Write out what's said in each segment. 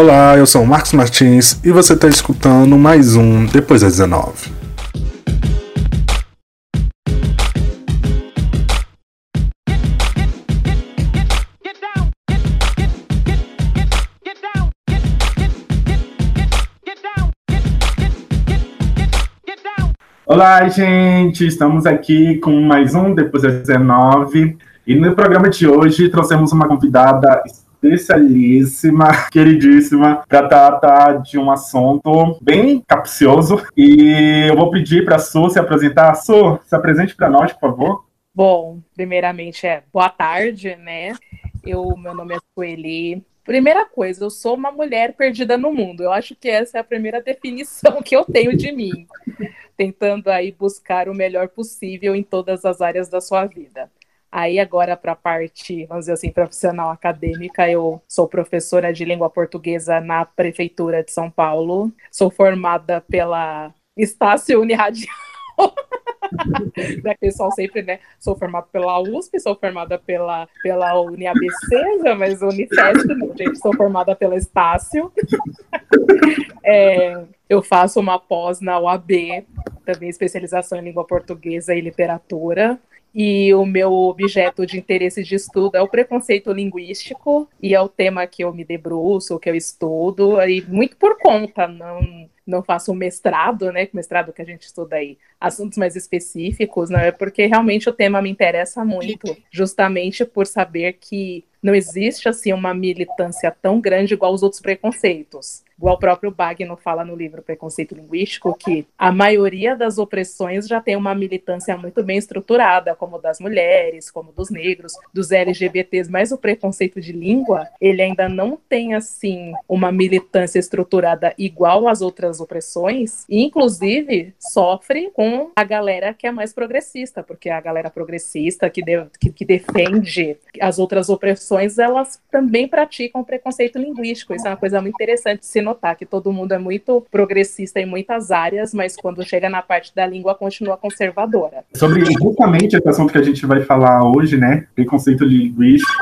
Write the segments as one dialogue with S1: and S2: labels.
S1: Olá, eu sou o Marcos Martins e você está escutando mais um Depois das 19. Olá, gente! Estamos aqui com mais um Depois das 19 e no programa de hoje trouxemos uma convidada especialíssima, queridíssima, para tratar de um assunto bem capcioso. E eu vou pedir para a Su se apresentar. Su, se apresente para nós, por favor.
S2: Bom, primeiramente é boa tarde, né? Eu, meu nome é Sueli. Primeira coisa, eu sou uma mulher perdida no mundo. Eu acho que essa é a primeira definição que eu tenho de mim, tentando aí buscar o melhor possível em todas as áreas da sua vida. Aí agora para a parte, vamos dizer assim, profissional acadêmica, eu sou professora de língua portuguesa na prefeitura de São Paulo. Sou formada pela Estácio Uniradial. o pessoal sempre, né? Sou formada pela USP, sou formada pela, pela UniABC, mas Unifesp, não, gente, sou formada pela Estácio. É, eu faço uma pós na UAB, também especialização em língua portuguesa e literatura e o meu objeto de interesse de estudo é o preconceito linguístico e é o tema que eu me debruço, que eu estudo, e muito por conta, não não faço um mestrado, né, mestrado que a gente estuda aí, assuntos mais específicos, não é porque realmente o tema me interessa muito, justamente por saber que não existe assim uma militância tão grande igual os outros preconceitos. Igual o próprio Bagno fala no livro Preconceito Linguístico, que a maioria das opressões já tem uma militância muito bem estruturada, como das mulheres, como dos negros, dos LGBTs, mas o preconceito de língua, ele ainda não tem, assim, uma militância estruturada igual às outras opressões, e, inclusive, sofre com a galera que é mais progressista, porque a galera progressista que, de, que, que defende as outras opressões, elas também praticam preconceito linguístico, isso é uma coisa muito interessante se notar que todo mundo é muito progressista em muitas áreas, mas quando chega na parte da língua continua conservadora.
S1: Sobre justamente esse assunto que a gente vai falar hoje, né? Preconceito linguístico.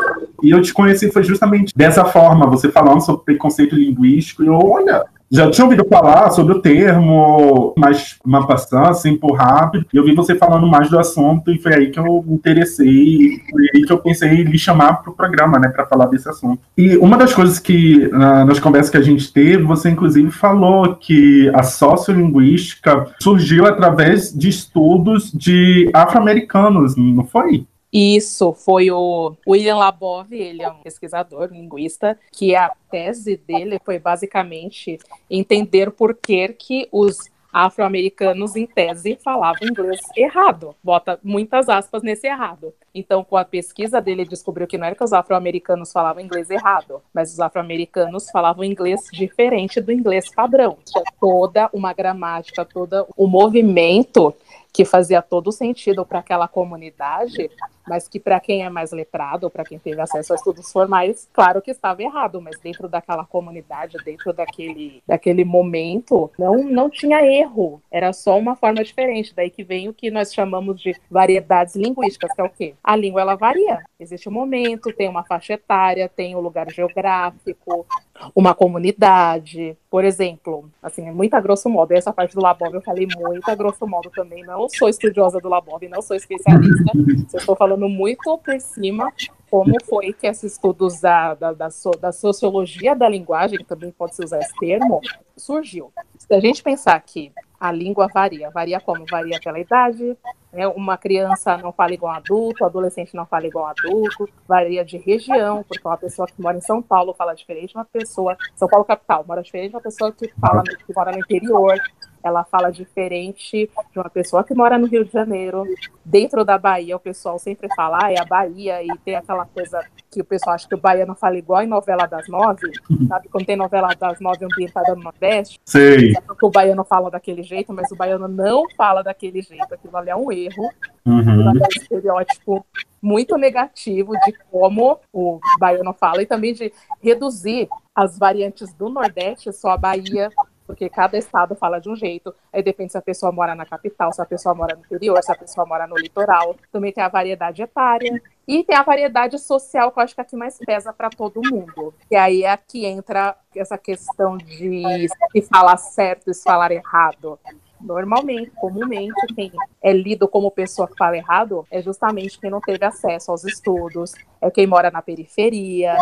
S1: E eu te conheci foi justamente dessa forma, você falando sobre preconceito linguístico, e eu, olha, já tinha ouvido falar sobre o termo, mas uma passada, assim, por rápido, e eu vi você falando mais do assunto, e foi aí que eu me interessei, foi aí que eu pensei em lhe chamar para o programa, né, para falar desse assunto. E uma das coisas que, nas conversas que a gente teve, você inclusive falou que a sociolinguística surgiu através de estudos de afro-americanos, não foi?
S2: Isso foi o William Labov, ele é um pesquisador, linguista, que a tese dele foi basicamente entender por que, que os afro-americanos, em tese, falavam inglês errado. Bota muitas aspas nesse errado. Então, com a pesquisa dele, descobriu que não era que os afro-americanos falavam inglês errado, mas os afro-americanos falavam inglês diferente do inglês padrão. Tinha toda uma gramática, todo o movimento que fazia todo sentido para aquela comunidade, mas que para quem é mais letrado, para quem teve acesso a estudos formais, claro que estava errado, mas dentro daquela comunidade, dentro daquele, daquele momento, não, não tinha erro, era só uma forma diferente. Daí que vem o que nós chamamos de variedades linguísticas, que é o quê? A língua ela varia. Existe um momento, tem uma faixa etária, tem o um lugar geográfico, uma comunidade, por exemplo, assim, muito a grosso modo, essa parte do Labov eu falei muito a grosso modo também, não sou estudiosa do Labov, não sou especialista, eu estou falando muito por cima como foi que esses estudos da, da, da, so, da sociologia da linguagem, também pode-se usar esse termo, surgiu. Se a gente pensar que a língua varia, varia como? Varia pela idade, né? uma criança não fala igual adulto, adolescente não fala igual adulto, varia de região, porque uma pessoa que mora em São Paulo fala diferente de uma pessoa, São Paulo capital, mora diferente de uma pessoa que, fala, que mora no interior, ela fala diferente de uma pessoa que mora no Rio de Janeiro. Dentro da Bahia, o pessoal sempre fala, ah, é a Bahia, e tem aquela coisa que o pessoal acha que o baiano fala igual em novela das nove, sabe? Quando tem novela das nove ambientada no Nordeste,
S1: Sei.
S2: o baiano fala daquele jeito, mas o baiano não fala daquele jeito. Aquilo ali é um erro,
S1: uhum.
S2: é um estereótipo muito negativo de como o baiano fala e também de reduzir as variantes do Nordeste, só a Bahia, porque cada estado fala de um jeito, aí depende se a pessoa mora na capital, se a pessoa mora no interior, se a pessoa mora no litoral. Também tem a variedade etária e tem a variedade social, que eu acho que é a que mais pesa para todo mundo. E aí é aqui entra essa questão de se falar certo e se falar errado. Normalmente, comumente, quem é lido como pessoa que fala errado é justamente quem não teve acesso aos estudos, é quem mora na periferia,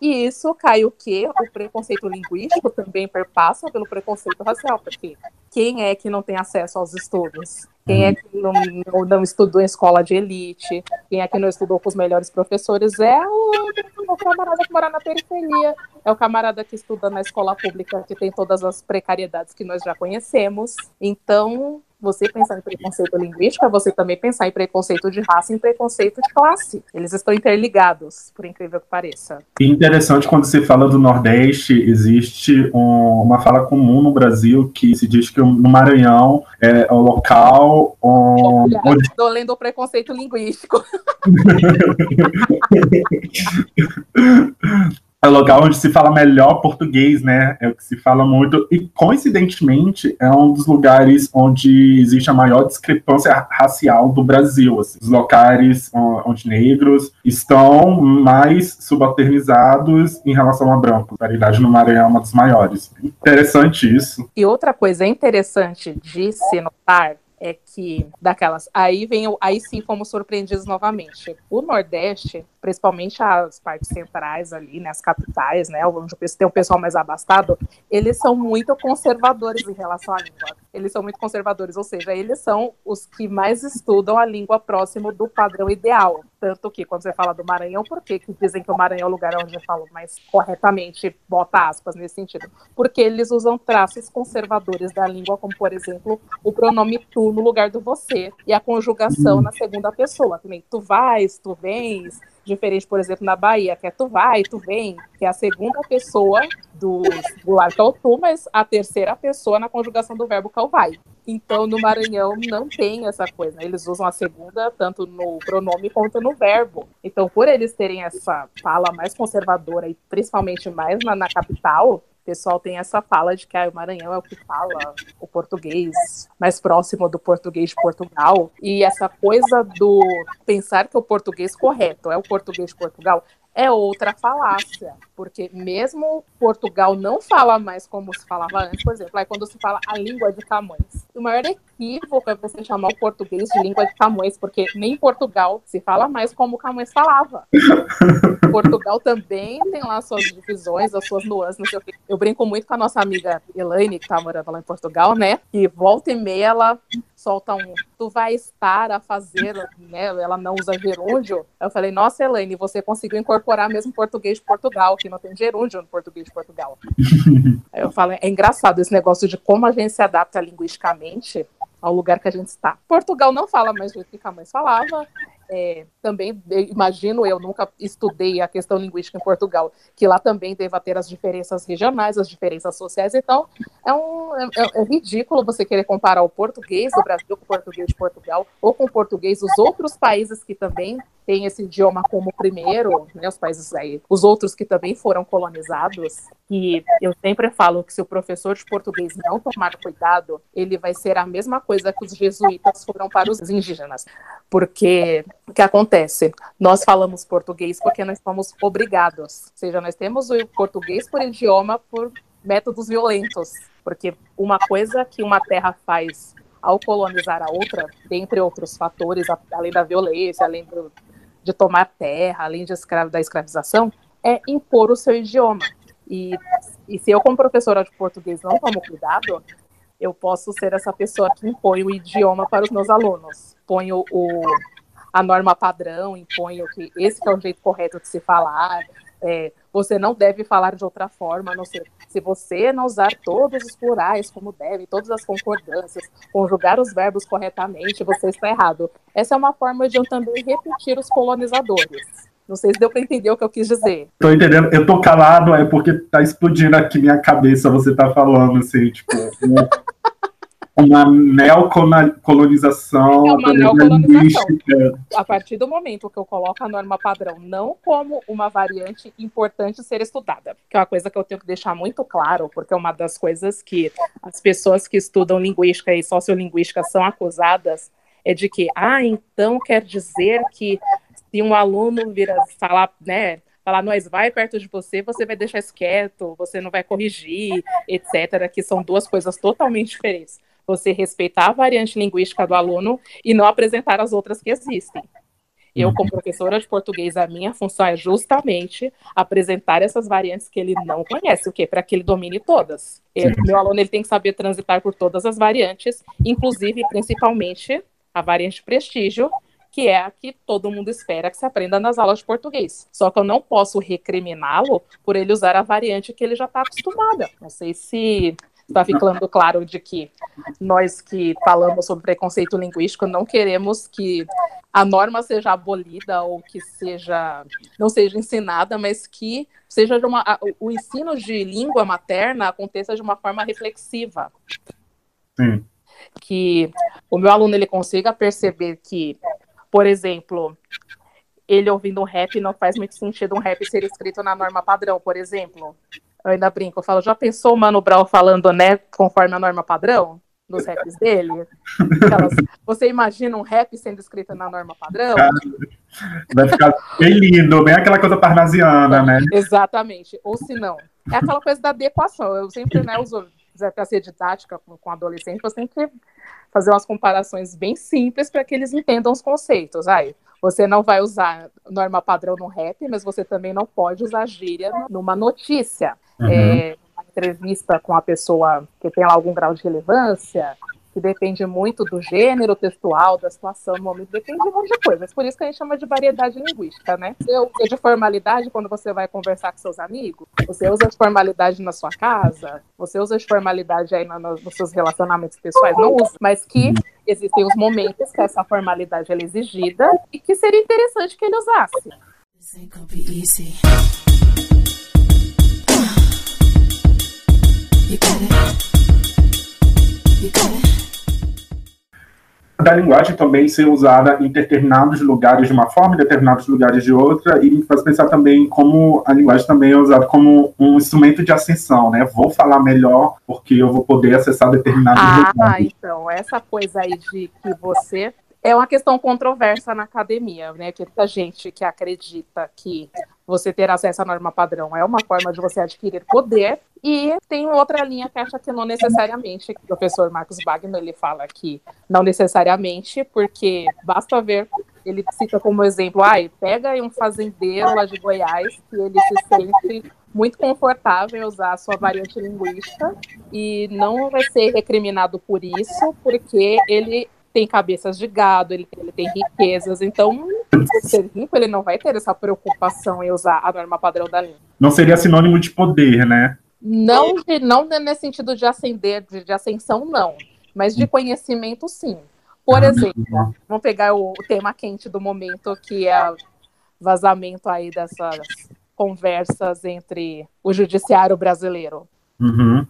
S2: e isso cai o quê? O preconceito linguístico também perpassa pelo preconceito racial, porque quem é que não tem acesso aos estudos? Quem é que não, não, não, estudou em escola de elite? Quem é que não estudou com os melhores professores? É o, o, camarada que mora na periferia, é o camarada que estuda na escola pública, que tem todas as precariedades que nós já conhecemos. Então, você pensar em preconceito linguístico é você também pensar em preconceito de raça e em preconceito de classe. Eles estão interligados, por incrível que pareça.
S1: Interessante quando se fala do Nordeste, existe um, uma fala comum no Brasil que se diz que no Maranhão é o local
S2: onde... Estou lendo o preconceito linguístico.
S1: é o local onde se fala melhor português, né? É o que se fala muito. E, coincidentemente, é um dos lugares onde existe a maior discrepância racial do Brasil. Assim. Os locais onde negros estão mais subalternizados em relação a brancos. A paridade no Maranhão é uma das maiores. Interessante isso.
S2: E outra coisa interessante de se notar é que daquelas. Aí vem aí sim fomos surpreendidos novamente. O Nordeste principalmente as partes centrais ali né as capitais né onde tem o pessoal mais abastado eles são muito conservadores em relação à língua. Eles são muito conservadores ou seja eles são os que mais estudam a língua próximo do padrão ideal. Tanto que quando você fala do Maranhão por que dizem que o Maranhão é o lugar onde eu falo mais corretamente bota aspas nesse sentido? Porque eles usam traços conservadores da língua como por exemplo o pronome tu no lugar do você. E a conjugação na segunda pessoa. Também tu vais, tu vens. Diferente, por exemplo, na Bahia, que é tu vai, tu vem, que é a segunda pessoa do que é o tu, mas a terceira pessoa na conjugação do verbo que é. Então, no Maranhão não tem essa coisa. Eles usam a segunda tanto no pronome quanto no verbo. Então, por eles terem essa fala mais conservadora e principalmente mais na, na capital, pessoal tem essa fala de que ah, o Maranhão é o que fala o português mais próximo do português de Portugal. E essa coisa do pensar que o português correto é o português de Portugal é outra falácia, porque mesmo Portugal não fala mais como se falava antes, por exemplo, aí quando se fala a língua de Camões. O maior equívoco é você chamar o português de língua de Camões, porque nem em Portugal se fala mais como Camões falava. Portugal também tem lá suas divisões, as suas nuances, não sei o quê. Eu brinco muito com a nossa amiga Elaine, que tá morando lá em Portugal, né? E volta e meia ela solta um, tu vai estar a fazer, né? Ela não usa gerúndio. Eu falei, nossa, Elaine, você conseguiu incorporar mesmo português de Portugal, que não tem gerúndio no português de Portugal. Aí eu falo, é engraçado esse negócio de como a gente se adapta linguisticamente ao lugar que a gente está. Portugal não fala mais do que Camões falava, é, também imagino eu nunca estudei a questão linguística em Portugal que lá também deva ter as diferenças regionais as diferenças sociais então é um é, é, é ridículo você querer comparar o português do Brasil com o português de Portugal ou com o português dos outros países que também têm esse idioma como primeiro né, os países aí os outros que também foram colonizados e eu sempre falo que se o professor de português não tomar cuidado ele vai ser a mesma coisa que os jesuítas foram para os indígenas porque o que acontece? Nós falamos português porque nós somos obrigados. Ou seja, nós temos o português por idioma por métodos violentos. Porque uma coisa que uma terra faz ao colonizar a outra, dentre outros fatores, além da violência, além do, de tomar terra, além de escravo, da escravização, é impor o seu idioma. E, e se eu, como professora de português, não tomo cuidado, eu posso ser essa pessoa que impõe o idioma para os meus alunos. Ponho o, a norma padrão, impõe o que esse que é o jeito correto de se falar. É, você não deve falar de outra forma, não sei, se você não usar todos os plurais como deve, todas as concordâncias, conjugar os verbos corretamente, você está errado. Essa é uma forma de eu também repetir os colonizadores. Não sei se deu para entender o que eu quis dizer.
S1: Tô entendendo. Eu tô calado, é porque tá explodindo aqui minha cabeça, você tá falando assim, tipo. Uma neocolonização.
S2: É uma neocolonização. A partir do momento que eu coloco a norma padrão não como uma variante importante ser estudada, que é uma coisa que eu tenho que deixar muito claro, porque é uma das coisas que as pessoas que estudam linguística e sociolinguística são acusadas é de que, ah, então quer dizer que se um aluno vira falar, né, falar, nós vai perto de você, você vai deixar isso quieto, você não vai corrigir, etc., que são duas coisas totalmente diferentes. Você respeitar a variante linguística do aluno e não apresentar as outras que existem. Eu, como professora de português, a minha função é justamente apresentar essas variantes que ele não conhece, o quê? Para que ele domine todas. Eu, meu aluno ele tem que saber transitar por todas as variantes, inclusive, principalmente, a variante prestígio, que é a que todo mundo espera que se aprenda nas aulas de português. Só que eu não posso recriminá-lo por ele usar a variante que ele já está acostumado. Não sei se está ficando claro de que nós que falamos sobre preconceito linguístico não queremos que a norma seja abolida ou que seja não seja ensinada, mas que seja de uma, o ensino de língua materna aconteça de uma forma reflexiva.
S1: Sim.
S2: Que o meu aluno ele consiga perceber que por exemplo, ele ouvindo um rap não faz muito sentido um rap ser escrito na norma padrão, por exemplo. Eu ainda brinco, eu falo, já pensou o Mano Brown falando, né, conforme a norma padrão? Dos raps dele? Aquelas, você imagina um rap sendo escrito na norma padrão?
S1: Vai ficar bem lindo, bem aquela coisa parnasiana, né?
S2: Exatamente. Ou se não, é aquela coisa da adequação. Eu sempre, né, uso, para ser didática com, com adolescente, eu sempre fazer umas comparações bem simples para que eles entendam os conceitos. Aí, você não vai usar norma padrão no rap, mas você também não pode usar gíria numa notícia. Uhum. É, uma entrevista com a pessoa que tem lá algum grau de relevância, que depende muito do gênero textual, da situação, do momento, depende de um monte de coisas. Por isso que a gente chama de variedade linguística, né? Você usa de formalidade quando você vai conversar com seus amigos, você usa de formalidade na sua casa, você usa de formalidade aí no, nos seus relacionamentos pessoais, não usa, mas que existem os momentos que essa formalidade é exigida e que seria interessante que ele usasse. You got
S1: it. You got it da linguagem também ser usada em determinados lugares de uma forma, em determinados lugares de outra, e me faz pensar também como a linguagem também é usada como um instrumento de ascensão, né? Vou falar melhor porque eu vou poder acessar determinados
S2: ah, lugares. Ah, então, essa coisa aí de que você é uma questão controversa na academia, né? Que muita gente que acredita que você ter acesso à norma padrão é uma forma de você adquirir poder, e tem outra linha que acha que não necessariamente, que o professor Marcos Wagner ele fala que não necessariamente, porque basta ver, ele cita como exemplo, ai, pega aí um fazendeiro lá de Goiás, que ele se sente muito confortável em usar a sua variante linguística e não vai ser recriminado por isso, porque ele tem cabeças de gado, ele tem riquezas, então, por ser rico, ele não vai ter essa preocupação em usar a norma padrão da língua.
S1: Não seria sinônimo de poder, né?
S2: Não, de, não nesse sentido de ascender, de, de ascensão, não, mas de conhecimento, sim. Por ah, exemplo, vamos pegar o, tema quente do momento, que é o vazamento aí dessas conversas entre o judiciário brasileiro.
S1: Uhum.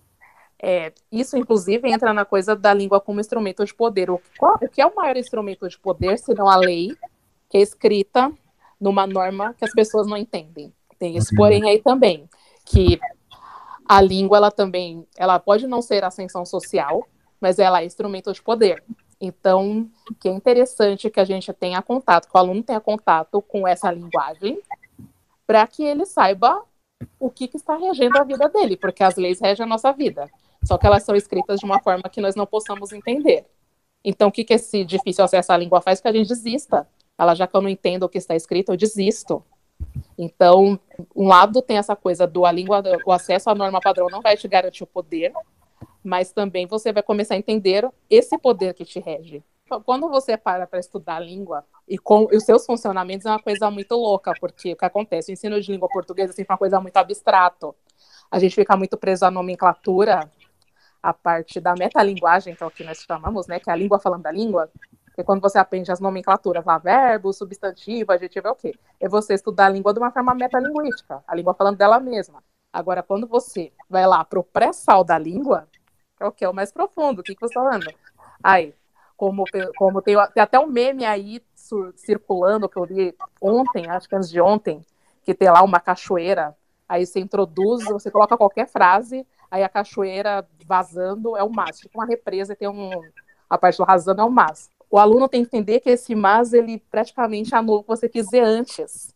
S2: É, isso, inclusive, entra na coisa da língua como instrumento de poder. O, qual, o que é o maior instrumento de poder, se não a lei, que é escrita numa norma que as pessoas não entendem? Tem esse porém aí também, que a língua, ela também, ela pode não ser ascensão social, mas ela é instrumento de poder. Então, que é interessante que a gente tenha contato, que o aluno tenha contato com essa linguagem, para que ele saiba o que, que, está regendo a vida dele, porque as leis regem a nossa vida. Só que elas são escritas de uma forma que nós não possamos entender. Então, o que, que esse difícil acesso à língua faz? Que a gente desista. Ela, já que eu não entendo o que está escrito, eu desisto. Então, um lado tem essa coisa do a língua, o acesso à norma padrão não vai te garantir o poder, mas também você vai começar a entender esse poder que te rege. Quando você para para estudar a língua e com os seus funcionamentos é uma coisa muito louca, porque o que acontece? O ensino de língua portuguesa assim, é uma coisa muito abstrato. A gente fica muito preso à nomenclatura, a parte da metalinguagem, que é o que nós chamamos, né, que é a língua falando da língua, porque quando você aprende as nomenclaturas lá, verbo, substantivo, adjetivo é o quê? É você estudar a língua de uma forma metalinguística, a língua falando dela mesma. Agora, quando você vai lá para o pré-sal da língua, é o que é o mais profundo. O que, que você está falando? Aí, como, como tem, tem até um meme aí circulando que eu vi ontem, acho que antes de ontem, que tem lá uma cachoeira. Aí você introduz, você coloca qualquer frase, aí a cachoeira vazando é o mas. Tipo uma represa e tem um. A parte do rasando é o mas. O aluno tem que entender que esse mas, ele praticamente anula o que você quiser antes.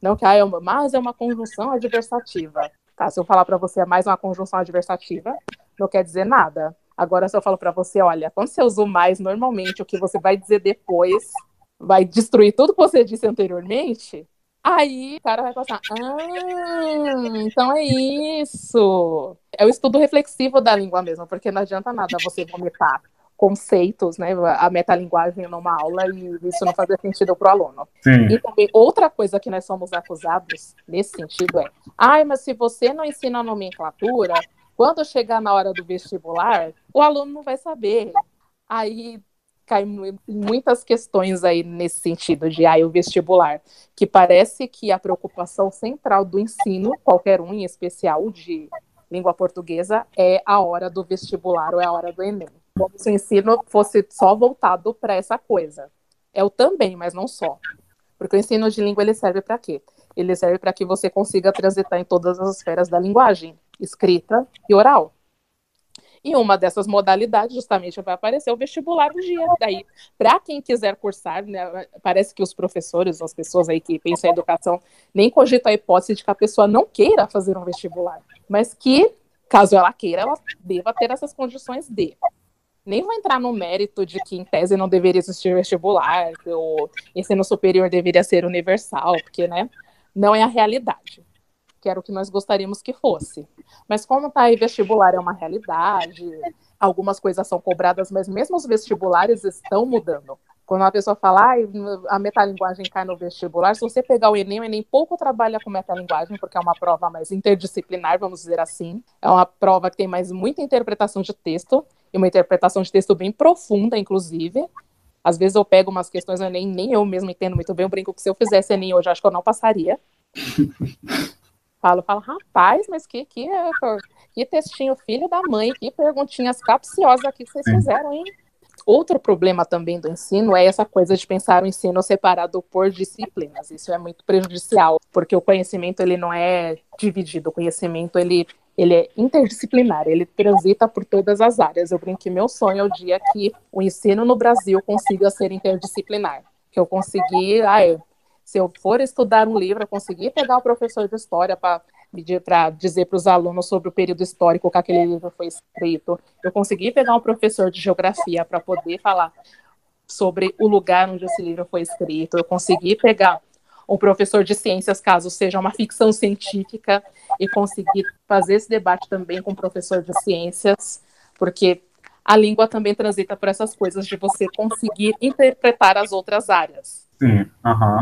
S2: Não que ah, é uma, mas é uma conjunção adversativa. Tá, se eu falar para você é mais uma conjunção adversativa, não quer dizer nada. Agora, se eu falo para você, olha, quando você usa o mais, normalmente o que você vai dizer depois vai destruir tudo que você disse anteriormente, aí o cara vai passar, ah, então é isso. É o estudo reflexivo da língua mesmo, porque não adianta nada você vomitar conceitos, né, a metalinguagem numa aula e isso não fazer sentido para o aluno. Sim. E também outra coisa que nós somos acusados nesse sentido é, ai, mas se você não ensina nomenclatura, quando chegar na hora do vestibular, o aluno não vai saber. Aí cai muitas questões aí nesse sentido de ai, o vestibular, que parece que a preocupação central do ensino, qualquer um em especial de língua portuguesa, é a hora do vestibular ou é a hora do Enem como se o ensino fosse só voltado para essa coisa. É o também, mas não só. Porque o ensino de língua ele serve para quê? Ele serve para que você consiga transitar em todas as esferas da linguagem, escrita e oral. E uma dessas modalidades, justamente, vai aparecer o vestibular do dia. Daí, para quem quiser cursar, né, parece que os professores, as pessoas aí que pensam em educação, nem cogitam a hipótese de que a pessoa não queira fazer um vestibular, mas que, caso ela queira, ela deva ter essas condições de nem vou entrar no mérito de que, em tese, não deveria existir vestibular, que o ensino superior deveria ser universal, porque, né, não é a realidade, que era o que nós gostaríamos que fosse. Mas como tá aí, vestibular é uma realidade, algumas coisas são cobradas, mas mesmo os vestibulares estão mudando. Quando uma pessoa fala, ah, a metalinguagem cai no vestibular, se você pegar o Enem, o Enem pouco trabalha com metalinguagem, porque é uma prova mais interdisciplinar, vamos dizer assim. É uma prova que tem mais muita interpretação de texto, e uma interpretação de texto bem profunda, inclusive. Às vezes eu pego umas questões, eu nem, nem eu mesmo entendo muito bem, eu brinco que se eu fizesse Enem hoje, acho que eu não passaria. falo, falo, rapaz, mas que, que, que textinho filho da mãe, que perguntinhas capciosas aqui que vocês fizeram, hein? Outro problema também do ensino é essa coisa de pensar o ensino separado por disciplinas. Isso é muito prejudicial, porque o conhecimento ele não é dividido, o conhecimento ele, ele é interdisciplinar, ele transita por todas as áreas. Eu brinco que meu sonho é o dia que o ensino no Brasil consiga ser interdisciplinar, que eu conseguir, ah, eu, se eu for estudar um livro, eu conseguir pegar o professor de história para para dizer para os alunos sobre o período histórico que aquele livro foi escrito. Eu consegui pegar um professor de geografia para poder falar sobre o lugar onde esse livro foi escrito. Eu consegui pegar um professor de ciências, caso seja uma ficção científica, e conseguir fazer esse debate também com um professor de ciências, porque a língua também transita por essas coisas de você conseguir interpretar as outras áreas.
S1: Sim,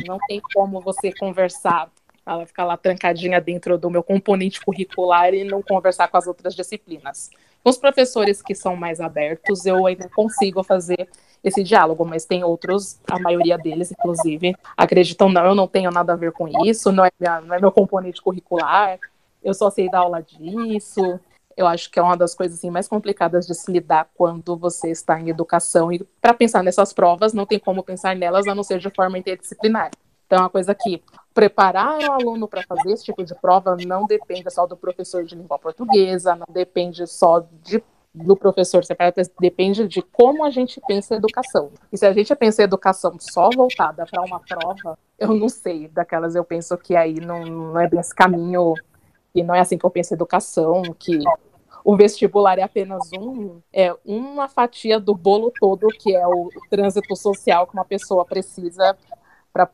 S2: Não tem como você conversar ela ficar lá trancadinha dentro do meu componente curricular e não conversar com as outras disciplinas. Com os professores que são mais abertos, eu ainda consigo fazer esse diálogo, mas tem outros, a maioria deles, inclusive, acreditam, não, eu não tenho nada a ver com isso, não é, minha, não é meu componente curricular, eu só sei dar aula disso. Eu acho que é uma das coisas assim, mais complicadas de se lidar quando você está em educação. E para pensar nessas provas, não tem como pensar nelas a não ser de forma interdisciplinar. Então, é uma coisa que preparar o aluno para fazer esse tipo de prova não depende só do professor de língua portuguesa, não depende só de, do professor separado, depende de como a gente pensa a educação. E se a gente pensa a educação só voltada para uma prova, eu não sei, daquelas eu penso que aí não, não é bem esse caminho, e não é assim que eu penso a educação, que o vestibular é apenas um, é uma fatia do bolo todo, que é o trânsito social que uma pessoa precisa para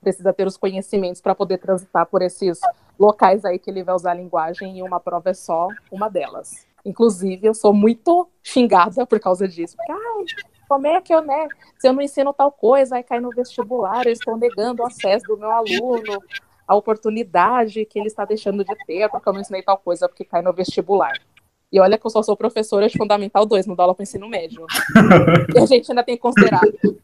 S2: precisa ter os conhecimentos para poder transitar por esses locais aí que ele vai usar a linguagem e uma prova é só uma delas. Inclusive, eu sou muito xingada por causa disso. Ah, como é que eu, né? Se eu não ensino tal coisa, aí cai no vestibular, eu estou negando o acesso do meu aluno, a oportunidade que ele está deixando de ter, porque eu não ensinei tal coisa, porque cai no vestibular. E olha que eu só sou professora de Fundamental 2, não dou aula para ensino médio. e a gente ainda tem que considerar. Pô,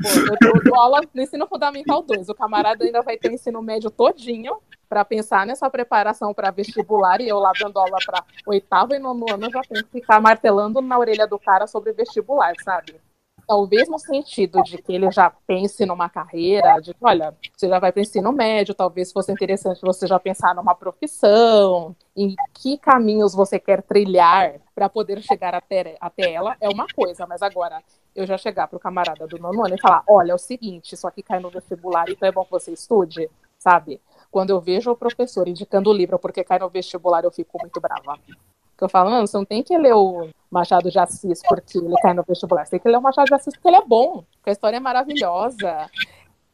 S2: eu dou aula no ensino Fundamental 2. O camarada ainda vai ter o ensino médio todinho para pensar nessa preparação para vestibular. E eu lá dando aula para oitavo e nono ano, já tenho que ficar martelando na orelha do cara sobre vestibular, sabe? Talvez no sentido de que ele já pense numa carreira, de que, olha, você já vai para o ensino médio, talvez fosse interessante você já pensar numa profissão, em que caminhos você quer trilhar para poder chegar até, até ela, é uma coisa, mas agora eu já chegar para o camarada do nono ano e falar, olha, é o seguinte, isso aqui cai no vestibular, então é bom que você estude, sabe? Quando eu vejo o professor indicando o livro porque cai no vestibular, eu fico muito brava. Que eu falo, não, você não tem que ler o Machado de Assis porque ele cai no vestibular. Você tem que ler o Machado de Assis porque ele é bom, porque a história é maravilhosa.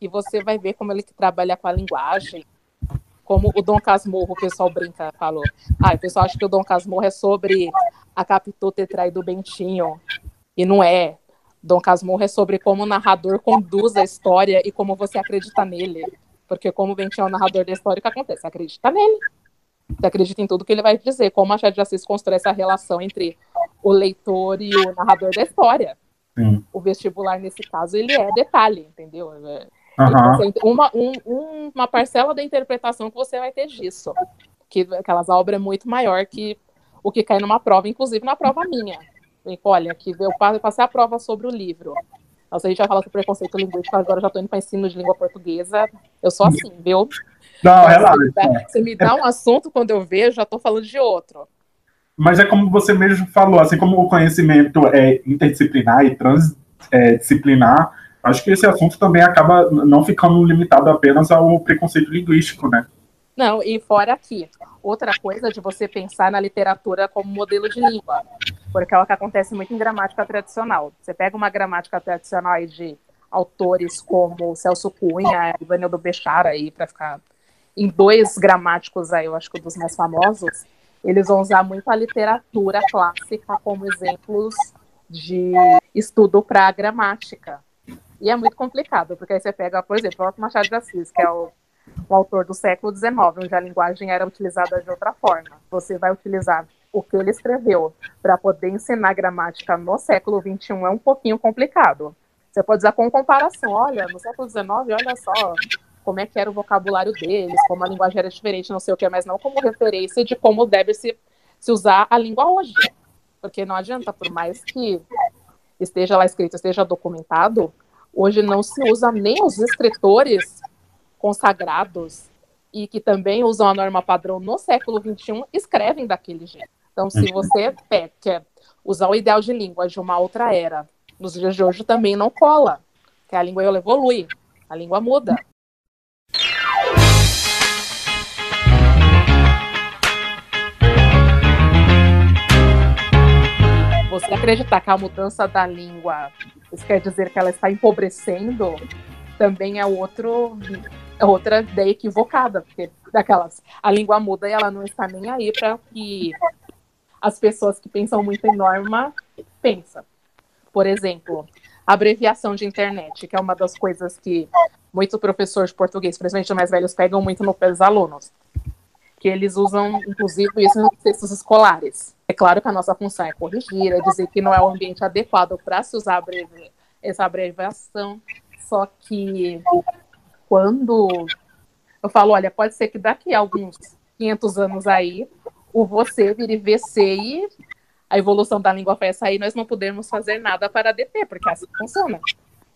S2: E você vai ver como ele trabalha com a linguagem. Como o Dom Casmurro, o pessoal brinca, falou. Ah, o pessoal acha que o Dom Casmurro é sobre a Capitu ter traído o Bentinho. E não é. Dom Casmurro é sobre como o narrador conduz a história e como você acredita nele. Porque como o Bentinho é o narrador da história, o que acontece? Você acredita nele. Você acredita em tudo que ele vai dizer. Como Machado de Assis constrói essa relação entre o leitor e o narrador da história. Sim. O vestibular, nesse caso, ele é detalhe, entendeu? Uhum. Uma, um, uma parcela da interpretação que você vai ter disso. Que aquelas obras é muito maior que o que cai numa prova, inclusive na prova minha. Olha, que eu passei a prova sobre o livro. Nossa, a gente vai falar sobre preconceito linguístico, agora eu já estou indo para ensino de língua portuguesa. Eu sou assim, viu?
S1: Não, relaxa.
S2: Você me dá um assunto quando eu vejo, já estou falando de outro.
S1: Mas é como você mesmo falou, assim como o conhecimento é interdisciplinar e transdisciplinar, acho que esse assunto também acaba não ficando limitado apenas ao preconceito linguístico, né?
S2: Não, e fora aqui, outra coisa de você pensar na literatura como modelo de língua, porque é o que acontece muito em gramática tradicional. Você pega uma gramática tradicional aí de autores como Celso Cunha, Ivanildo Bechara aí para ficar em dois gramáticos aí, eu acho que dos mais famosos, eles vão usar muito a literatura clássica como exemplos de estudo para gramática. E é muito complicado, porque aí você pega, por exemplo, o Machado de Assis, que é o, o autor do século XIX, onde a linguagem era utilizada de outra forma. Você vai utilizar o que ele escreveu para poder ensinar gramática no século XXI é um pouquinho complicado. Você pode usar com comparação. Olha, no século XIX, olha só, como é que era o vocabulário deles, como a linguagem era diferente, não sei o que, mas não como referência de como deve se, se usar a língua hoje. Porque não adianta, por mais que esteja lá escrito, esteja documentado, hoje não se usa nem os escritores consagrados e que também usam a norma padrão no século XXI escrevem daquele jeito. Então, se uhum. você quer usar o ideal de língua de uma outra era, nos dias de hoje também não cola, que a língua evolui, a língua muda. Você acreditar que a mudança da língua isso quer dizer que ela está empobrecendo, também é outro é outra ideia equivocada, porque daquelas a língua muda e ela não está nem aí para que as pessoas que pensam muito em norma pensam. Por exemplo, abreviação de internet, que é uma das coisas que muitos professores de português, principalmente mais velhos, pegam muito no pé dos alunos. Que eles usam, inclusive, isso nos textos escolares. É claro que a nossa função é corrigir, é dizer que não é o ambiente adequado para se usar abrevi essa abreviação. Só que quando eu falo, olha, pode ser que daqui a alguns 500 anos aí, o você vire VC e a evolução da língua vai essa aí, nós não podemos fazer nada para deter, porque assim funciona.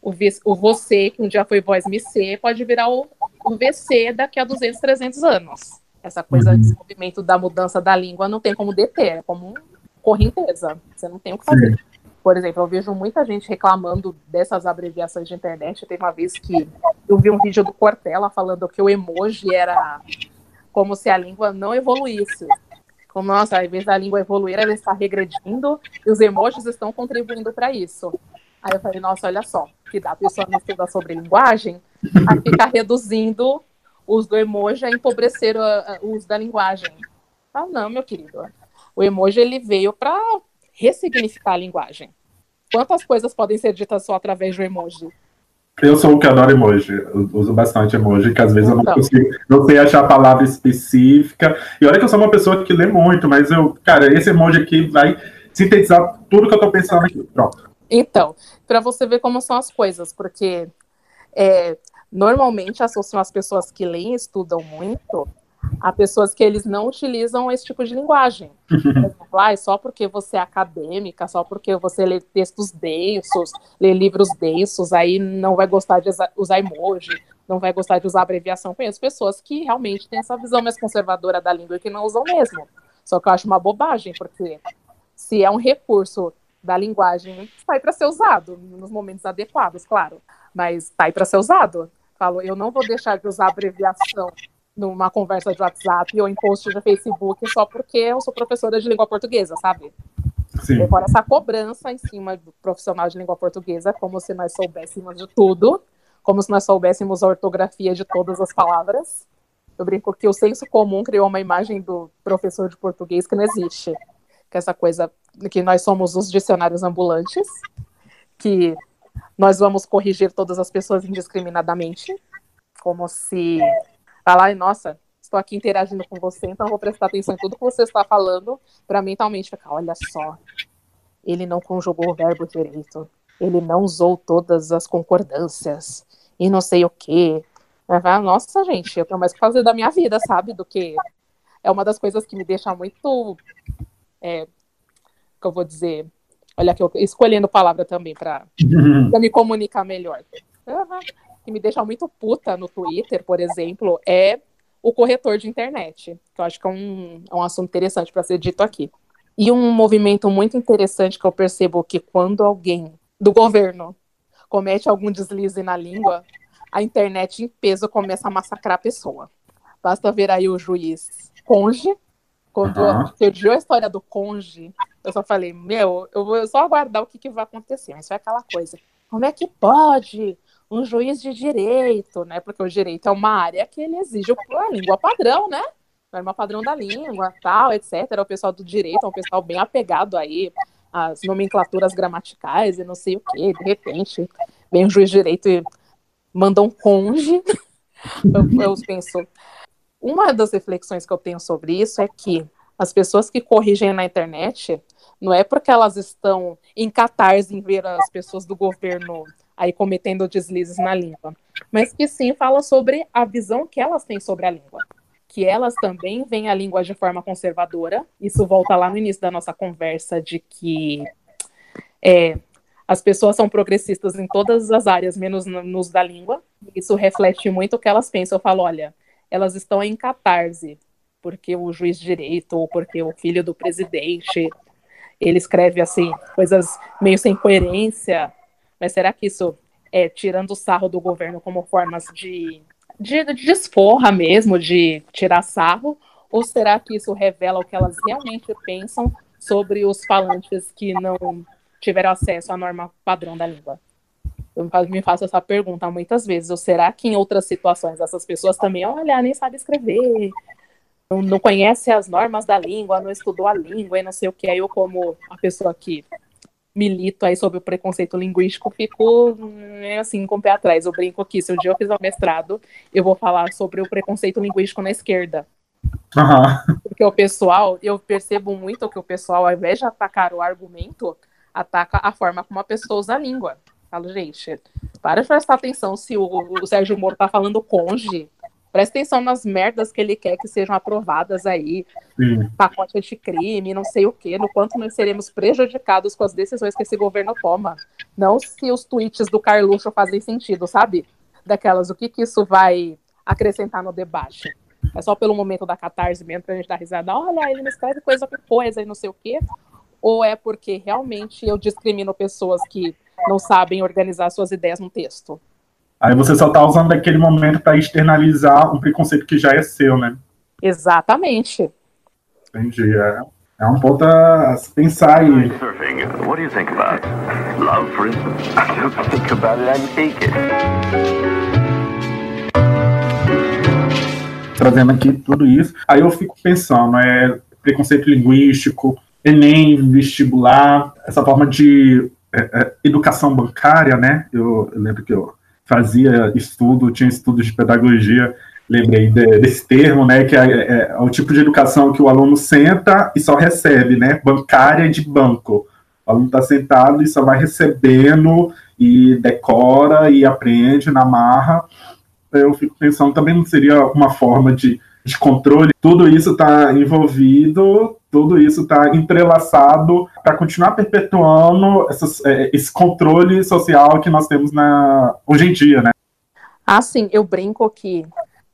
S2: O, o você, que um dia foi voz ser, pode virar o, o VC daqui a 200, 300 anos. Essa coisa uhum. desse movimento da mudança da língua não tem como deter, é como correnteza. Você não tem o que fazer. Sim. Por exemplo, eu vejo muita gente reclamando dessas abreviações de internet. Teve uma vez que eu vi um vídeo do Cortella falando que o emoji era como se a língua não evoluísse como, nossa, ao invés da língua evoluir, ela está regredindo e os emojis estão contribuindo para isso. Aí eu falei, nossa, olha só, que dá a pessoa não estudar sobre linguagem, a ficar reduzindo o uso do emoji a empobrecer o, uso da linguagem. Ah, não, meu querido. O emoji ele veio para ressignificar a linguagem. Quantas coisas podem ser ditas só através do emoji?
S1: Eu sou o que adora emoji. Eu uso bastante emoji, que às vezes eu não então. consigo, não sei achar a palavra específica. E olha que eu sou uma pessoa que lê muito, mas eu, cara, esse emoji aqui vai sintetizar tudo que eu tô pensando aqui. Pronto.
S2: Então, para você ver como são as coisas, porque é, normalmente associam as pessoas que leem e estudam muito a pessoas que eles não utilizam esse tipo de linguagem. Por exemplo, ah, só porque você é acadêmica, só porque você lê textos densos, lê livros densos, aí não vai gostar de usar emoji, não vai gostar de usar abreviação. Conheço pessoas que realmente têm essa visão mais conservadora da língua e que não usam mesmo. Só que eu acho uma bobagem, porque se é um recurso da linguagem, aí para ser usado nos momentos adequados, claro. Mas aí para ser usado. Falo, eu não vou deixar de usar abreviação numa conversa de WhatsApp ou em post de Facebook só porque eu sou professora de língua portuguesa, sabe? Sim. Agora, essa cobrança em cima do profissional de língua portuguesa, como se nós soubéssemos de tudo, como se nós soubéssemos a ortografia de todas as palavras. Eu brinco que o senso comum criou uma imagem do professor de português que não existe. Que é essa coisa que nós somos os dicionários ambulantes, que nós vamos corrigir todas as pessoas indiscriminadamente, como se falar, nossa, estou aqui interagindo com você, então vou prestar atenção em tudo que você está falando, para mentalmente ficar, olha só, ele não conjugou o verbo direito, ele não usou todas as concordâncias, e não sei o quê. Nossa, gente, eu tenho mais que fazer da minha vida, sabe? Do que. É uma das coisas que me deixa muito. É, que eu vou dizer. Olha aqui, eu escolhendo palavra também para me comunicar melhor. Uhum que me deixa muito puta no Twitter, por exemplo, é o corretor de internet, que eu acho que é um, é um assunto interessante para ser dito aqui. E um movimento muito interessante que eu percebo que quando alguém do governo comete algum deslize na língua, a internet em peso começa a massacrar a pessoa. Basta ver aí o juiz Conge, quando uhum. surgiu a história do Conge, eu só falei, meu, eu vou só aguardar o que, que vai acontecer, mas foi aquela coisa. Como é que pode um juiz de direito, né? Porque o direito é uma área que ele exige a língua padrão, né? Norma padrão da língua, tal, etc. O pessoal do direito é um pessoal bem apegado aí às nomenclaturas gramaticais e não sei o quê. De repente, vem o juiz de direito e manda um conge. eu, eu penso. Uma das reflexões que eu tenho sobre isso é que as pessoas que corrigem na internet não é porque elas estão em catarse em ver as pessoas do governo aí cometendo deslizes na língua, mas que sim fala sobre a visão que elas têm sobre a língua. Que elas também veem a língua de forma conservadora. Isso volta lá no início da nossa conversa de que é, as pessoas são progressistas em todas as áreas, menos no, no uso da língua. Isso reflete muito o que elas pensam. Eu falo, olha, elas estão em catarse, porque o juiz de direito, ou porque o filho do presidente, ele escreve assim, coisas meio sem coerência, mas será que isso é tirando o sarro do governo como formas de, de, de desforra mesmo, de tirar sarro? Ou será que isso revela o que elas realmente pensam sobre os falantes que não tiveram acesso à norma padrão da língua? Eu me faço essa pergunta muitas vezes. Ou será que em outras situações essas pessoas também, olha, nem sabem escrever, não, não conhece as normas da língua, não estudou a língua e não sei o que. Aí eu, como a pessoa que milito aí sobre o preconceito linguístico, fico né, assim com o pé atrás. Eu brinco que se um dia eu fizer o mestrado, eu vou falar sobre o preconceito linguístico na esquerda. Uhum. Porque o pessoal, eu percebo muito que o pessoal, ao invés de atacar o argumento, ataca a forma como a pessoa usa a língua. Falo, gente, para de prestar atenção se o, o Sérgio Moro tá falando conge, Presta atenção nas merdas que ele quer que sejam aprovadas aí, Sim. pacote anticrime, não sei o quê, no quanto nós seremos prejudicados com as decisões que esse governo toma. Não se os tweets do Carluxo fazem sentido, sabe? Daquelas, o que, que isso vai acrescentar no debate? É só pelo momento da catarse mesmo pra gente dar risada. Olha, ele me escreve coisa por coisa e não sei o quê. Ou é porque realmente eu discrimino pessoas que não sabem organizar suas ideias no texto?
S1: Aí você só está usando aquele momento para externalizar um preconceito que já é seu, né?
S2: Exatamente.
S1: Entendi. É, é um ponto a se pensar aí.
S3: Surfing. What do you think about love, for instance? I think about it and take it.
S1: Trazendo aqui tudo isso, aí eu fico pensando, é preconceito linguístico, Enem, vestibular, essa forma de é, é, educação bancária, né? Eu, eu lembro que eu fazia estudo, tinha estudos de pedagogia, lembrei de, desse termo, né, que é, é, é, o tipo de educação que o aluno senta e só recebe, né, bancária de banco. O aluno está sentado e só vai recebendo e decora e aprende na marra. Eu fico pensando, também não seria uma forma de, de controle? Tudo isso está envolvido, tudo isso está entrelaçado para continuar perpetuando essas, é, esse controle social que nós temos na, hoje em dia, né?
S2: Ah, sim, eu brinco que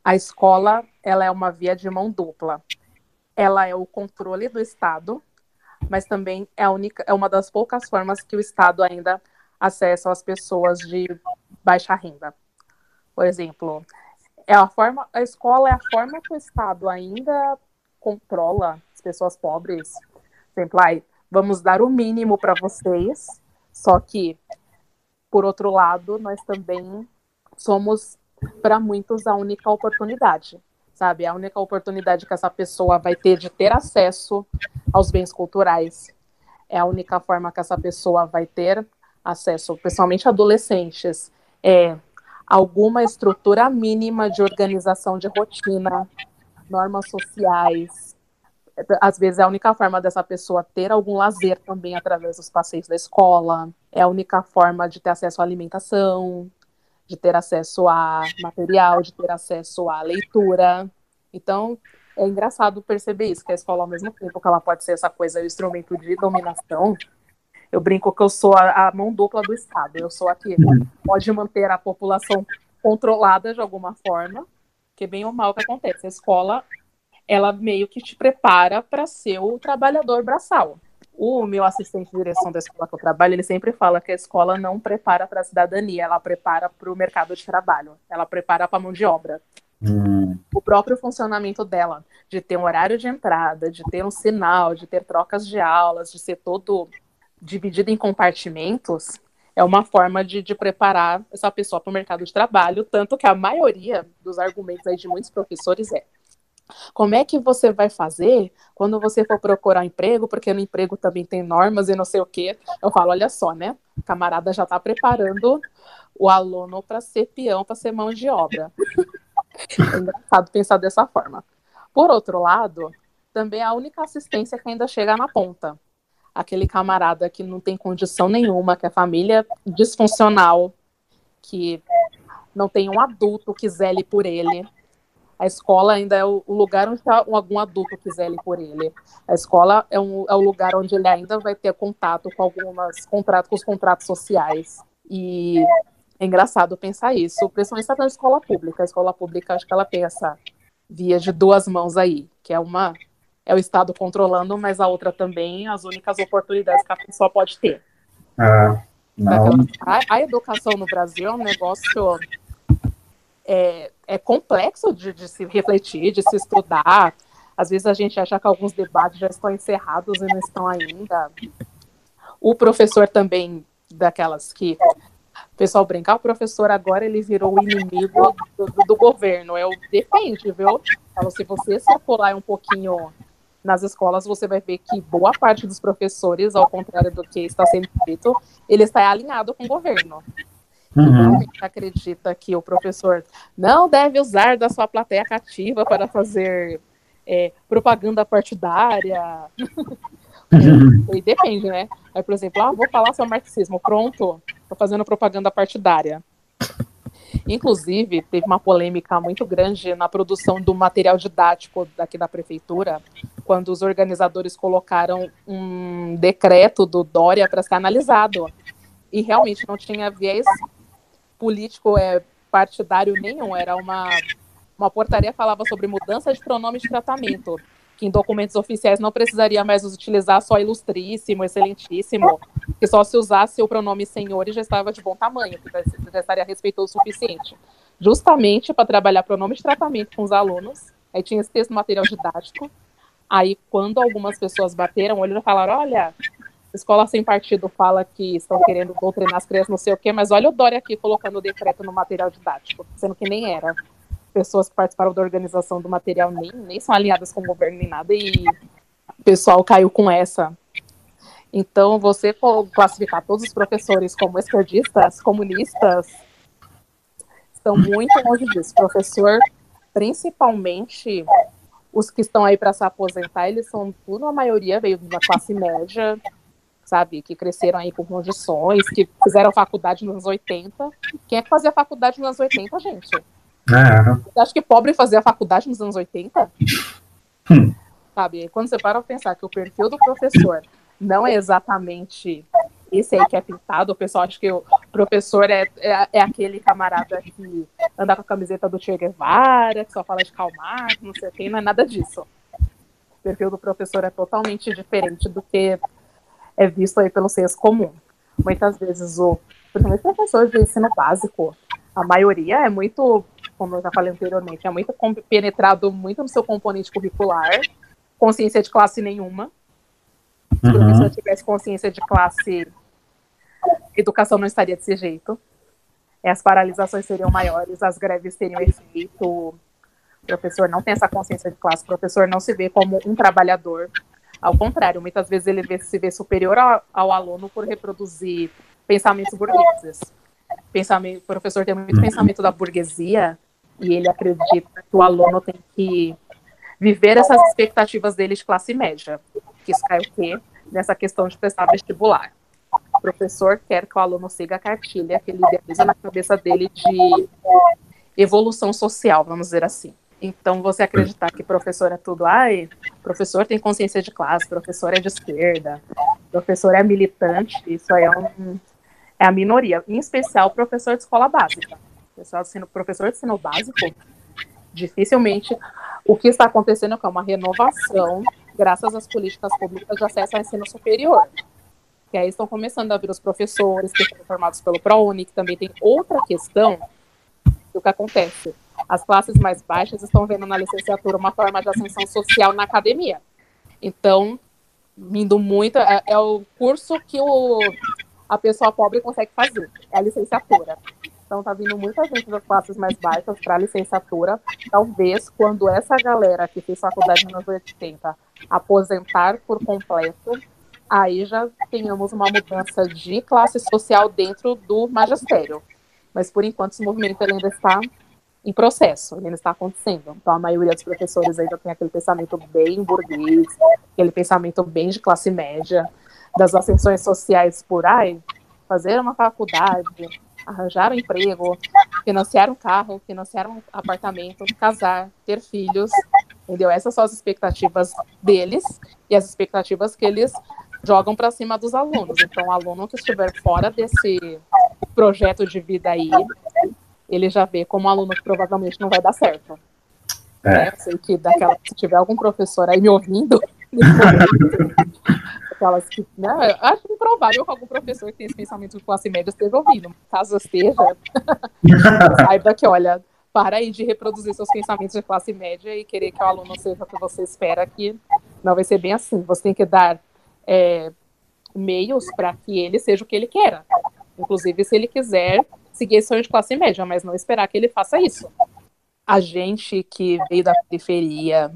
S2: a escola ela é uma via de mão dupla. Ela é o controle do Estado, mas também é, a única, é uma das poucas formas que o Estado ainda acessa as pessoas de baixa renda. Por exemplo, é a forma, a escola é a forma que o Estado ainda controla as pessoas pobres. Exemplo, ai, vamos dar o mínimo para vocês, só que, por outro lado, nós também somos para muitos a única oportunidade, sabe? A única oportunidade que essa pessoa vai ter de ter acesso aos bens culturais. É a única forma que essa pessoa vai ter acesso, principalmente adolescentes, é alguma estrutura mínima de organização de rotina, normas sociais. Às vezes é a única forma dessa pessoa ter algum lazer também através dos passeios da escola. É a única forma de ter acesso à alimentação, de ter acesso a material, de ter acesso à leitura. Então, é engraçado perceber isso, que a escola, ao mesmo tempo que ela pode ser essa coisa, o instrumento de dominação, eu brinco que eu sou a, a mão dupla do Estado. Eu sou a que pode manter a população controlada de alguma forma, que bem ou mal que acontece. A escola, ela meio que te prepara para ser o trabalhador braçal o meu assistente de direção da escola que eu trabalho, ele sempre fala que a escola não prepara para a cidadania, ela prepara para o mercado de trabalho, ela prepara para a mão de obra. Hum. O próprio funcionamento dela, de ter um horário de entrada, de ter um sinal, de ter trocas de aulas, de ser todo dividido em compartimentos, é uma forma de, de preparar essa pessoa para o mercado de trabalho, tanto que a maioria dos argumentos aí de muitos professores é como é que você vai fazer quando você for procurar emprego? Porque no emprego também tem normas e não sei o quê. Eu falo, olha só, né? O camarada já está preparando o aluno para ser peão, para ser mão de obra. É engraçado pensar dessa forma. Por outro lado, também é a única assistência que ainda chega na ponta. Aquele camarada que não tem condição nenhuma, que a família disfuncional, que não tem um adulto que zele por ele, a escola ainda é o, lugar onde tá algum adulto quiser ir por ele. A escola é, um, é o lugar onde ele ainda vai ter contato com algumas contratos, com os contratos sociais. E é engraçado pensar isso, principalmente na escola pública. A escola pública, acho que ela pensa via de duas mãos aí, que é uma é o Estado controlando, mas a outra também as únicas oportunidades que a pessoa pode ter.
S1: Ah, não.
S2: A, a educação no Brasil é um negócio é, é complexo de, de, se refletir, de se estudar. Às vezes a gente acha que alguns debates já estão encerrados e não estão ainda. O professor também, daquelas que o pessoal brincar, o professor agora ele virou o inimigo do, do, do governo. Eu depende, viu? Falo, se você circular um pouquinho nas escolas, você vai ver que boa parte dos professores, ao contrário do que está sendo dito, ele está alinhado com o governo. Uhum. acredita que o professor não deve usar da sua plateia cativa para fazer é, propaganda partidária. é, e depende, né? Aí, por exemplo, ah, vou falar sobre marxismo, pronto, estou fazendo propaganda partidária. Inclusive, teve uma polêmica muito grande na produção do material didático daqui da prefeitura, quando os organizadores colocaram um decreto do Dória para ser analisado. E realmente não tinha viés político é, partidário nenhum, era uma, uma portaria que falava sobre mudança de pronome de tratamento, que em documentos oficiais não precisaria mais utilizar só ilustríssimo, excelentíssimo, que só se usasse o pronome senhor e já estava de bom tamanho, já estaria respeitoso o suficiente. Justamente para trabalhar pronome de tratamento com os alunos, aí tinha esse texto material didático, aí quando algumas pessoas bateram o olho e falaram, olha, Escola Sem Partido fala que estão querendo doutrinar as crianças, não sei o quê, mas olha o Dória aqui colocando o decreto no material didático, sendo que nem era. Pessoas que participaram da organização do material nem, nem são alinhadas com o governo nem nada, e o pessoal caiu com essa. Então, você classificar todos os professores como esquerdistas, comunistas, estão muito longe disso. Professor, principalmente os que estão aí para se aposentar, eles são tudo, a maioria veio da classe média, sabe, que cresceram aí com condições, que fizeram faculdade nos anos 80. Quem é que fazia faculdade nos anos 80, gente? É. Você acha que pobre fazia faculdade nos anos 80? Hum. Sabe, quando você para pensar que o perfil do professor não é exatamente esse aí que é pintado, o pessoal acha que o professor é, é, é, aquele camarada que anda com a camiseta do Che Guevara, que só fala de Karl Marx, não sei o que, não é nada disso. O perfil do professor é totalmente diferente do que é visto aí pelo senso comum. Muitas vezes o principalmente professor de ensino básico, a maioria é muito, como eu já falei anteriormente, é muito penetrado muito no seu componente curricular, consciência de classe nenhuma. Se o professor uhum. tivesse consciência de classe, educação não estaria desse jeito. As paralisações seriam maiores, as greves teriam efeito. O professor não tem essa consciência de classe, o professor não se vê como um trabalhador, ao contrário, muitas vezes ele vê, se vê superior ao, ao, aluno por reproduzir pensamentos burgueses. Pensamento, o professor tem muito pensamento da burguesia e ele acredita que o aluno tem que viver essas expectativas dele de classe média. Que isso cai o quê? Nessa questão de prestar vestibular. O professor quer que o aluno siga a cartilha que ele idealiza na cabeça dele de evolução social, vamos dizer assim. Então, você acreditar que professor é tudo, ai, professor tem consciência de classe, professor é de esquerda, professor é militante, isso aí é, um, é a minoria. Em especial, professor de escola básica. Pessoal, sendo professor de ensino básico, dificilmente o que está acontecendo é uma renovação graças às políticas públicas de acesso ao ensino superior. Que aí estão começando a vir os professores que foram formados pelo ProUni, que também tem outra questão do que acontece as classes mais baixas estão vendo na licenciatura uma forma de ascensão social na academia. Então, vindo muito, é, é o curso que o, a pessoa pobre consegue fazer, é a licenciatura. Então, tá vindo muita gente das classes mais baixas para licenciatura. Talvez, quando essa galera que fez faculdade nos 80 aposentar por completo, aí já tenhamos uma mudança de classe social dentro do magistério. Mas, por enquanto, esse movimento ainda está em processo, ainda está acontecendo. Então, a maioria dos professores ainda tem aquele pensamento bem burguês, aquele pensamento bem de classe média, das ascensões sociais por aí, fazer uma faculdade, arranjar um emprego, financiar um carro, financiar um apartamento, casar, ter filhos, entendeu? Essas são as expectativas deles e as expectativas que eles jogam para cima dos alunos. Então, o aluno que estiver fora desse projeto de vida aí, ele já vê como um aluno que provavelmente não vai dar certo. É. Né? Eu sei que daquela, se tiver algum professor aí me ouvindo, aquelas que, né, acho improvável que algum professor que tem esse pensamento de classe média esteja ouvindo. Caso esteja, saiba que, olha, para aí de reproduzir seus pensamentos de classe média e querer que o aluno seja o que você espera, que não vai ser bem assim. Você tem que dar é, meios para que ele seja o que ele queira. Inclusive, se ele quiser seguir esse sonho de classe média, mas não esperar que ele faça isso. A gente que veio da periferia,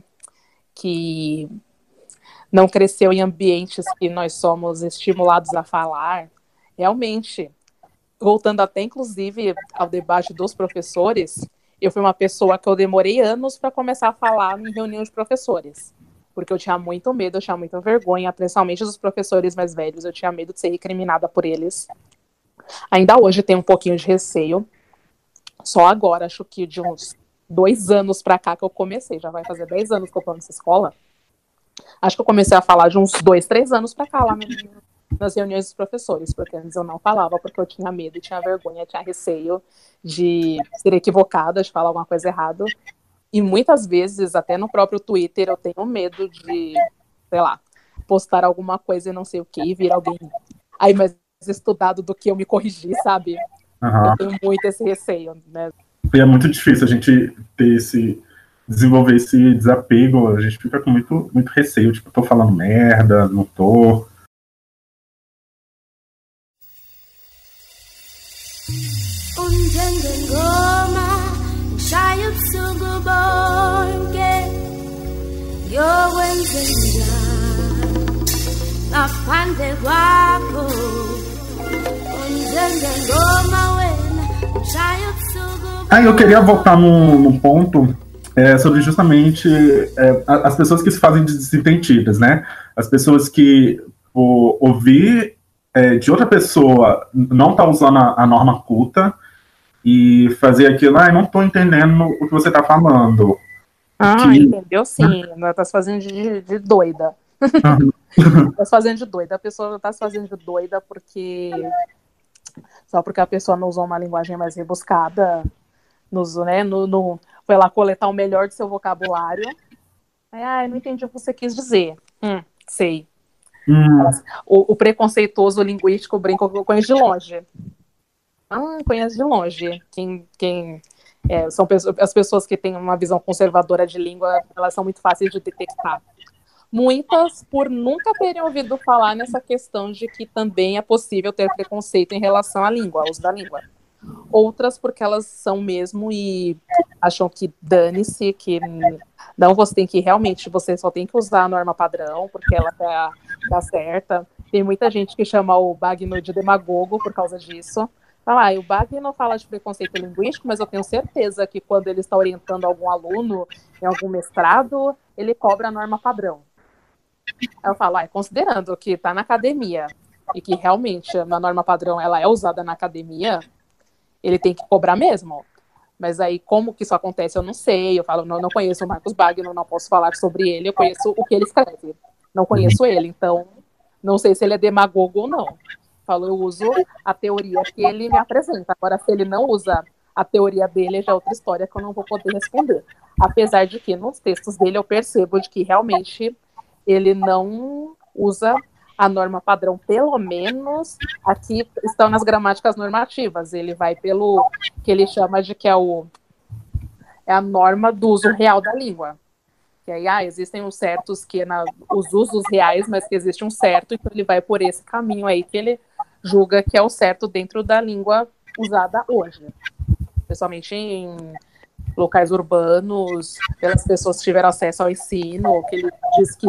S2: que não cresceu em ambientes que nós somos estimulados a falar, realmente, voltando até inclusive ao debate dos professores, eu fui uma pessoa que eu demorei anos para começar a falar em reunião de professores, porque eu tinha muito medo, eu tinha muita vergonha, principalmente dos professores mais velhos, eu tinha medo de ser recriminada por eles. Ainda hoje tem um pouquinho de receio. Só agora, acho que de uns dois anos para cá que eu comecei, já vai fazer dez anos que eu tô nessa escola. Acho que eu comecei a falar de uns dois, três anos para cá lá nas reuniões dos professores, porque antes eu não falava porque eu tinha medo, tinha vergonha, tinha receio de ser equivocada, de falar alguma coisa errada. E muitas vezes, até no próprio Twitter, eu tenho medo de, sei lá, postar alguma coisa e não sei o que, e vir alguém. Aí, mas estudado do que eu me corrigir, sabe? Uhum. Eu tenho muito esse receio, né?
S1: E é muito difícil a gente ter esse desenvolver esse desapego, a gente fica com muito, muito receio, tipo, tô falando merda, não tô. ngaphandle kwakho Ah, eu queria voltar num, num ponto é, sobre justamente é, as pessoas que se fazem desentendidas, né? As pessoas que por ouvir é, de outra pessoa não tá usando a, a, norma culta e fazer aquilo, ah, não tô entendendo o que você tá falando.
S2: Ah, que... entendeu sim. Ela tá se fazendo de, de doida. tá se fazendo de doida. A pessoa tá se fazendo de doida porque. Só porque a pessoa não usou uma linguagem mais rebuscada, nos, né, no, no, foi lá coletar o melhor do seu vocabulário. ah, eu não entendi o que você quis dizer. Hum, sei. Hum. O, o, preconceituoso linguístico brinca que eu conheço de longe. Ah, conheço de longe. Quem, quem é, são as pessoas que têm uma visão conservadora de língua, elas são muito fáceis de detectar. Muitas por nunca terem ouvido falar nessa questão de que também é possível ter preconceito em relação à língua, ao uso da língua. Outras porque elas são mesmo e acham que dane-se, que não você tem que realmente, você só tem que usar a norma padrão, porque ela tá, tá certa. Tem muita gente que chama o Bagno de demagogo por causa disso. Fala, ah, o Bagno fala de preconceito linguístico, mas eu tenho certeza que quando ele está orientando algum aluno em algum mestrado, ele cobra a norma padrão. Aí eu falo, ah, considerando que está na academia e que realmente a norma padrão ela é usada na academia, ele tem que cobrar mesmo. Mas aí, como que isso acontece, eu não sei. Eu falo, não, não conheço o Marcos Bagno, não posso falar sobre ele, eu conheço o que ele escreve. Não conheço ele, então não sei se ele é demagogo ou não. Falo, eu uso a teoria que ele me apresenta. Agora, se ele não usa a teoria dele, já é outra história que eu não vou poder responder. Apesar de que nos textos dele eu percebo de que realmente ele não usa a norma padrão, pelo menos aqui estão nas gramáticas normativas. Ele vai pelo que ele chama de que é o é a norma do uso real da língua. Que aí ah, existem uns certos que na, os usos reais, mas que existe um certo, então ele vai por esse caminho aí que ele julga que é o certo dentro da língua usada hoje. Principalmente em locais urbanos, pelas pessoas que tiveram acesso ao ensino, que ele diz que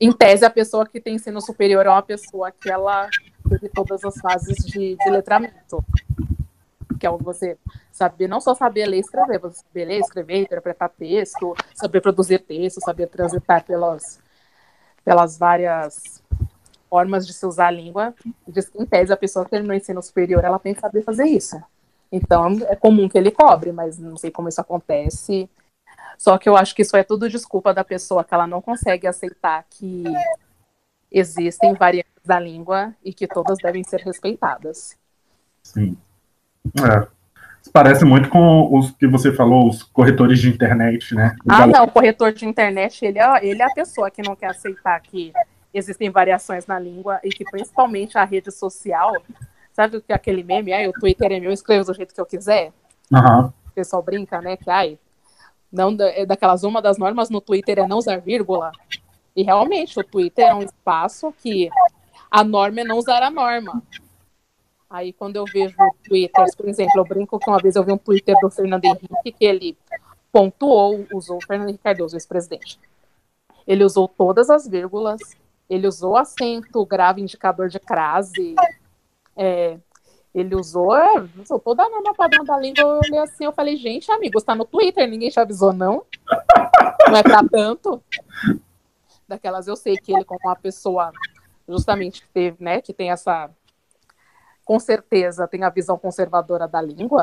S2: em tese, a pessoa que tem ensino superior é uma pessoa que ela teve todas as fases de, de letramento. Que é você saber, não só saber ler e escrever, você saber ler, escrever, interpretar texto, saber produzir texto, saber transitar pelas, pelas várias formas de se usar a língua. Em tese, a pessoa que terminou ensino superior, ela tem que saber fazer isso. Então, é comum que ele cobre, mas não sei como isso acontece. Só que eu acho que isso é tudo desculpa da pessoa que ela não consegue aceitar que existem variantes da língua e que todas devem ser respeitadas.
S1: Sim. É. Parece muito com os que você falou, os corretores de internet, né?
S2: ah, não, o corretor de internet, ele é, ele é a pessoa que não quer aceitar que existem variações na língua e que principalmente a rede social, sabe o que é aquele meme? Ai, o Twitter é meu, eu escrevo do jeito que eu quiser.
S1: Uhum.
S2: O pessoal brinca, né? Que ai, não é daquelas uma das normas no Twitter é não usar vírgula. E realmente o Twitter é um espaço que a norma é não usar a norma. Aí quando eu vejo twitters, por exemplo, eu brinco que uma vez eu vi um Twitter do Fernando Henrique que ele pontuou, usou Fernando Henrique Cardoso, ex-presidente. Ele usou todas as vírgulas, ele usou acento, grave, indicador de crase, é, ele usou, é, usou toda a norma padrão da língua. Eu olhei assim, eu falei, gente, amigo, está no Twitter, ninguém te avisou, não? Não é pra tanto. Daquelas eu sei que ele, como uma pessoa justamente que teve, né, que tem essa, com certeza, tem a visão conservadora da língua,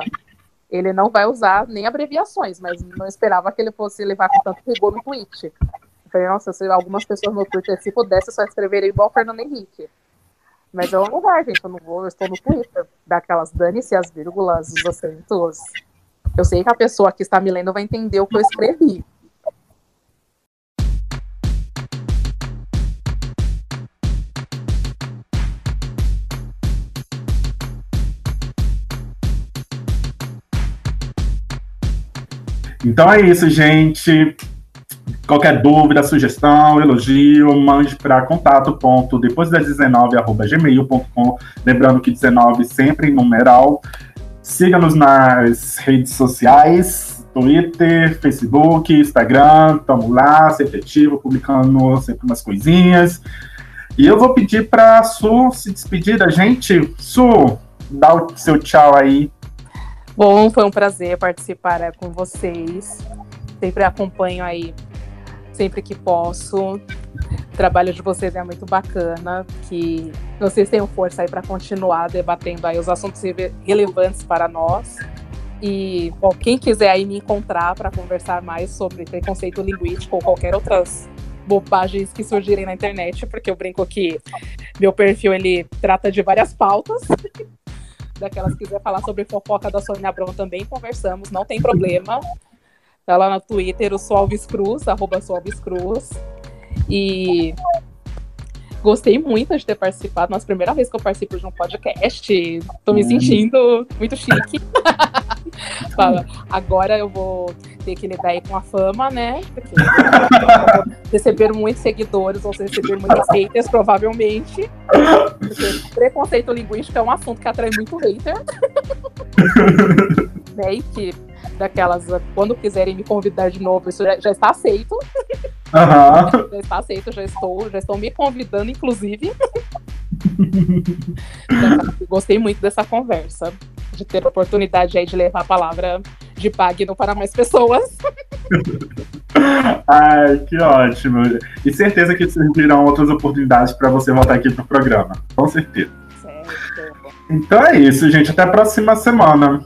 S2: ele não vai usar nem abreviações, mas não esperava que ele fosse levar com tanto rigor no tweet. Eu falei, nossa, se algumas pessoas no Twitter, se pudesse, só escreveria igual Fernando Henrique. Mas é um lugar, gente. Eu não vou, eu estou no Twitter. Daquelas dane-se as vírgulas, os acentos. Eu sei que a pessoa que está me lendo vai entender o que eu escrevi.
S1: Então é isso, gente. Qualquer dúvida, sugestão, elogio, mande para contato depois das 19 arroba gmail.com. Lembrando que 19 sempre em numeral. Siga-nos nas redes sociais, Twitter, Facebook, Instagram, estamos lá, sempre ativo, publicando sempre umas coisinhas. E eu vou pedir para Su se despedir da gente. Su, dá o seu tchau aí
S2: Bom, foi um prazer participar é, com vocês. Sempre acompanho aí, sempre que posso. O trabalho de vocês é muito bacana, que vocês tenham força aí para continuar debatendo aí os assuntos relevantes para nós. E, bom, quem quiser aí me encontrar para conversar mais sobre preconceito linguístico ou qualquer outras bobagens que surgirem na internet, porque eu brinco que meu perfil ele trata de várias pautas. Daquelas que quiser falar sobre fofoca da Sônia Abrão também conversamos, não tem problema. Tá lá no Twitter, o Solves Cruz, arroba Solves Cruz. E gostei muito de ter participado. Nossa primeira vez que eu participo de um podcast. Tô me sentindo muito chique. Agora eu vou ter que lidar aí com a fama, né? Porque receber muitos seguidores ou receber muitos haters, provavelmente. Porque preconceito linguístico é um assunto que atrai muito hater. né? E que daquelas, quando quiserem me convidar de novo, isso já, já está aceito. Uhum. Já está aceito, já estou, já estou me convidando, inclusive. Gostei muito dessa conversa, de ter a oportunidade aí de levar a palavra de Pagno para mais pessoas.
S1: Ai, que ótimo. E certeza que servirão outras oportunidades para você voltar aqui pro programa. Com certeza. Certo. Então é isso, gente. Até a próxima semana.